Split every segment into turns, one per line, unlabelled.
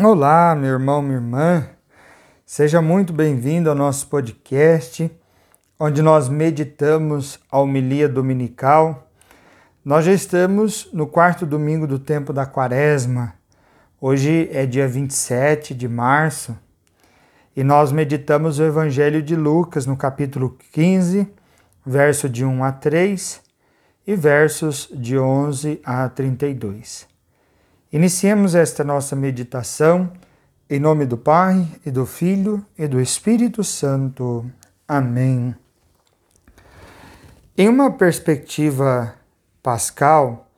Olá, meu irmão, minha irmã. Seja muito bem-vindo ao nosso podcast, onde nós meditamos a homilia dominical. Nós já estamos no quarto domingo do tempo da Quaresma. Hoje é dia 27 de março e nós meditamos o Evangelho de Lucas no capítulo 15, verso de 1 a 3 e versos de 11 a 32. Iniciemos esta nossa meditação em nome do Pai e do Filho e do Espírito Santo. Amém. Em uma perspectiva pascal,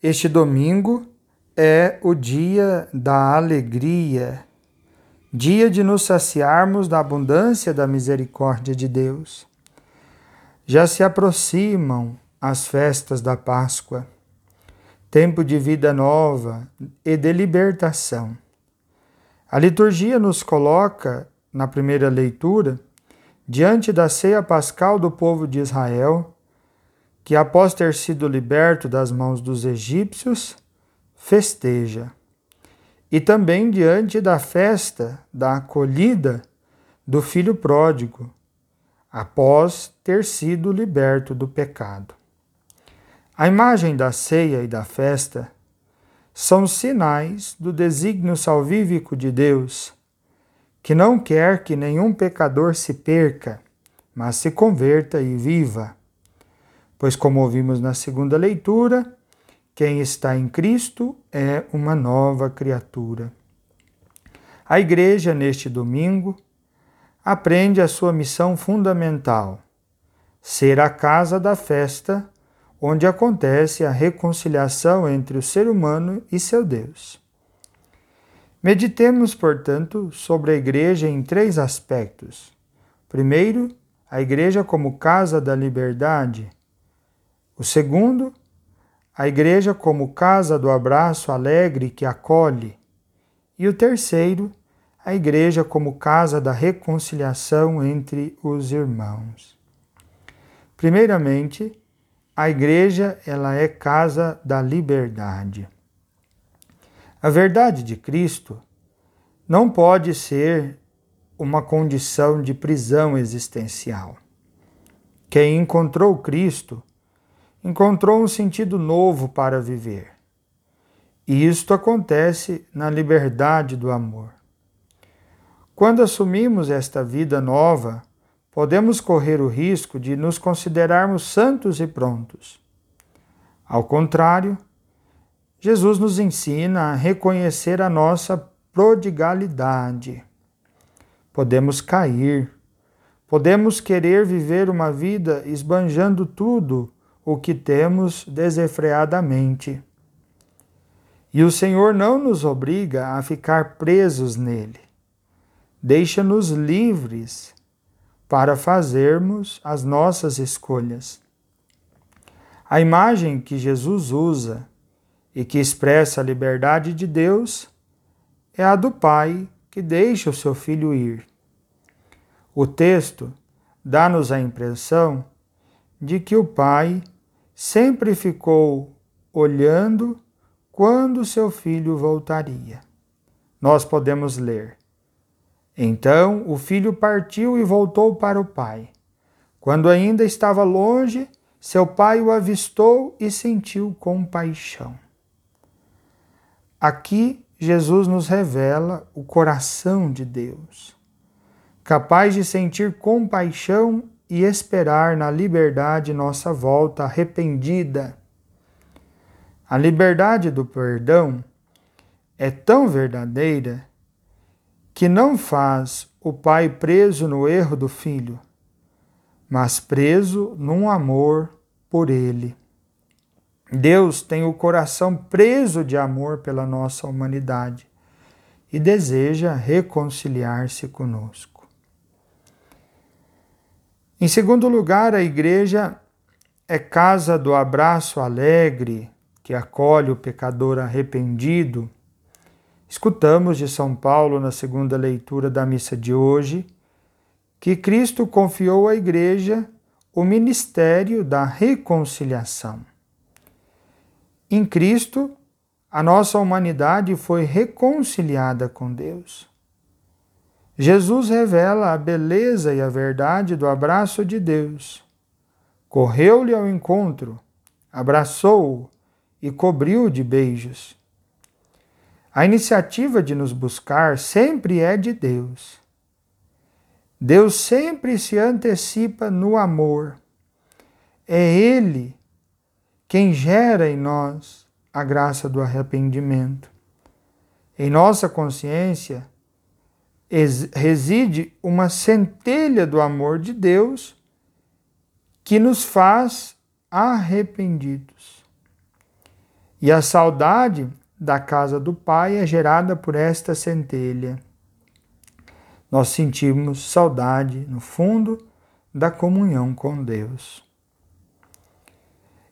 este domingo é o dia da alegria, dia de nos saciarmos da abundância da misericórdia de Deus. Já se aproximam as festas da Páscoa tempo de vida nova e de libertação. A liturgia nos coloca, na primeira leitura, diante da ceia pascal do povo de Israel, que após ter sido liberto das mãos dos egípcios, festeja. E também diante da festa da acolhida do filho pródigo, após ter sido liberto do pecado. A imagem da ceia e da festa são sinais do desígnio salvífico de Deus, que não quer que nenhum pecador se perca, mas se converta e viva. Pois, como ouvimos na segunda leitura, quem está em Cristo é uma nova criatura. A Igreja, neste domingo, aprende a sua missão fundamental: ser a casa da festa onde acontece a reconciliação entre o ser humano e seu Deus. Meditemos, portanto, sobre a Igreja em três aspectos. Primeiro, a Igreja como casa da liberdade. O segundo, a Igreja como casa do abraço alegre que acolhe. E o terceiro, a Igreja como casa da reconciliação entre os irmãos. Primeiramente, a igreja, ela é casa da liberdade. A verdade de Cristo não pode ser uma condição de prisão existencial. Quem encontrou Cristo encontrou um sentido novo para viver. E isto acontece na liberdade do amor. Quando assumimos esta vida nova, podemos correr o risco de nos considerarmos santos e prontos. Ao contrário, Jesus nos ensina a reconhecer a nossa prodigalidade. Podemos cair, podemos querer viver uma vida esbanjando tudo o que temos desenfreadamente. E o Senhor não nos obriga a ficar presos nele. Deixa-nos livres para fazermos as nossas escolhas. A imagem que Jesus usa e que expressa a liberdade de Deus é a do Pai que deixa o seu filho ir. O texto dá-nos a impressão de que o Pai sempre ficou olhando quando seu filho voltaria. Nós podemos ler: então o filho partiu e voltou para o pai. Quando ainda estava longe, seu pai o avistou e sentiu compaixão. Aqui Jesus nos revela o coração de Deus, capaz de sentir compaixão e esperar na liberdade nossa volta arrependida. A liberdade do perdão é tão verdadeira que não faz o pai preso no erro do filho, mas preso num amor por ele. Deus tem o coração preso de amor pela nossa humanidade e deseja reconciliar-se conosco. Em segundo lugar, a igreja é casa do abraço alegre que acolhe o pecador arrependido Escutamos de São Paulo na segunda leitura da missa de hoje que Cristo confiou à Igreja o ministério da reconciliação. Em Cristo, a nossa humanidade foi reconciliada com Deus. Jesus revela a beleza e a verdade do abraço de Deus. Correu-lhe ao encontro, abraçou-o e cobriu-o de beijos. A iniciativa de nos buscar sempre é de Deus. Deus sempre se antecipa no amor. É Ele quem gera em nós a graça do arrependimento. Em nossa consciência reside uma centelha do amor de Deus que nos faz arrependidos. E a saudade da casa do Pai é gerada por esta centelha. Nós sentimos saudade, no fundo, da comunhão com Deus.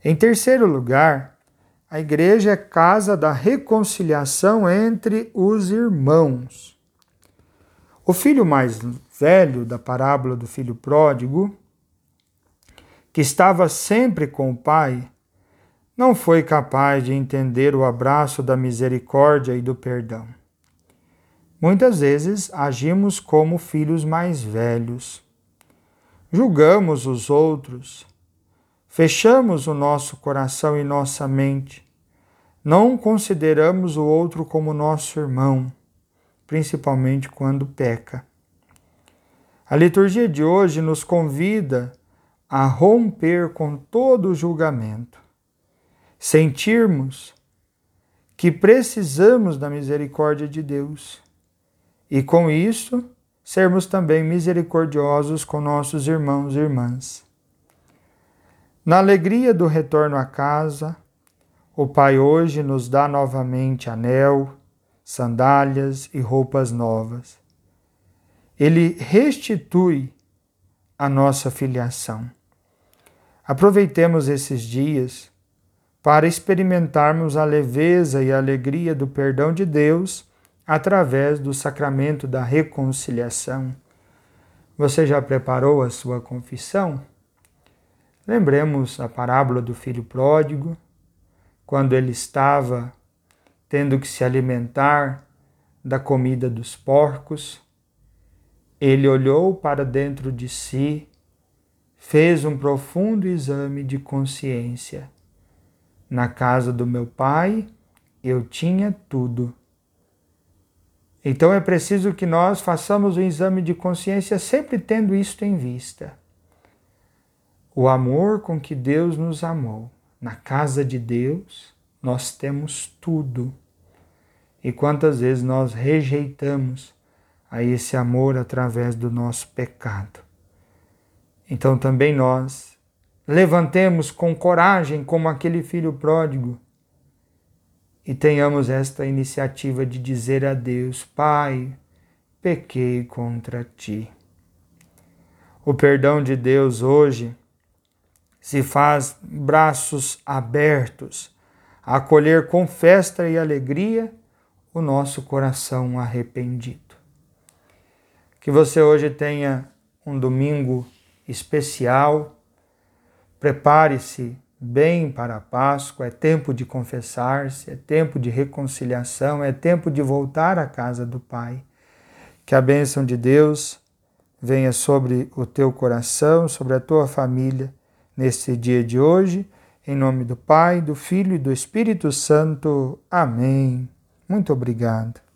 Em terceiro lugar, a igreja é casa da reconciliação entre os irmãos. O filho mais velho da parábola do filho pródigo, que estava sempre com o pai, não foi capaz de entender o abraço da misericórdia e do perdão. Muitas vezes agimos como filhos mais velhos. Julgamos os outros, fechamos o nosso coração e nossa mente, não consideramos o outro como nosso irmão, principalmente quando peca. A liturgia de hoje nos convida a romper com todo o julgamento sentirmos que precisamos da misericórdia de Deus e, com isso, sermos também misericordiosos com nossos irmãos e irmãs. Na alegria do retorno à casa, o Pai hoje nos dá novamente anel, sandálias e roupas novas. Ele restitui a nossa filiação. Aproveitemos esses dias para experimentarmos a leveza e a alegria do perdão de Deus através do sacramento da reconciliação. Você já preparou a sua confissão? Lembremos a parábola do filho pródigo, quando ele estava tendo que se alimentar da comida dos porcos. Ele olhou para dentro de si, fez um profundo exame de consciência na casa do meu pai eu tinha tudo. Então é preciso que nós façamos o um exame de consciência sempre tendo isto em vista. O amor com que Deus nos amou. Na casa de Deus nós temos tudo. E quantas vezes nós rejeitamos a esse amor através do nosso pecado. Então também nós levantemos com coragem como aquele filho pródigo e tenhamos esta iniciativa de dizer a Deus: Pai, pequei contra ti. O perdão de Deus hoje se faz braços abertos acolher com festa e alegria o nosso coração arrependido. Que você hoje tenha um domingo especial Prepare-se bem para a Páscoa, é tempo de confessar-se, é tempo de reconciliação, é tempo de voltar à casa do Pai. Que a bênção de Deus venha sobre o teu coração, sobre a tua família neste dia de hoje. Em nome do Pai, do Filho e do Espírito Santo. Amém. Muito obrigado.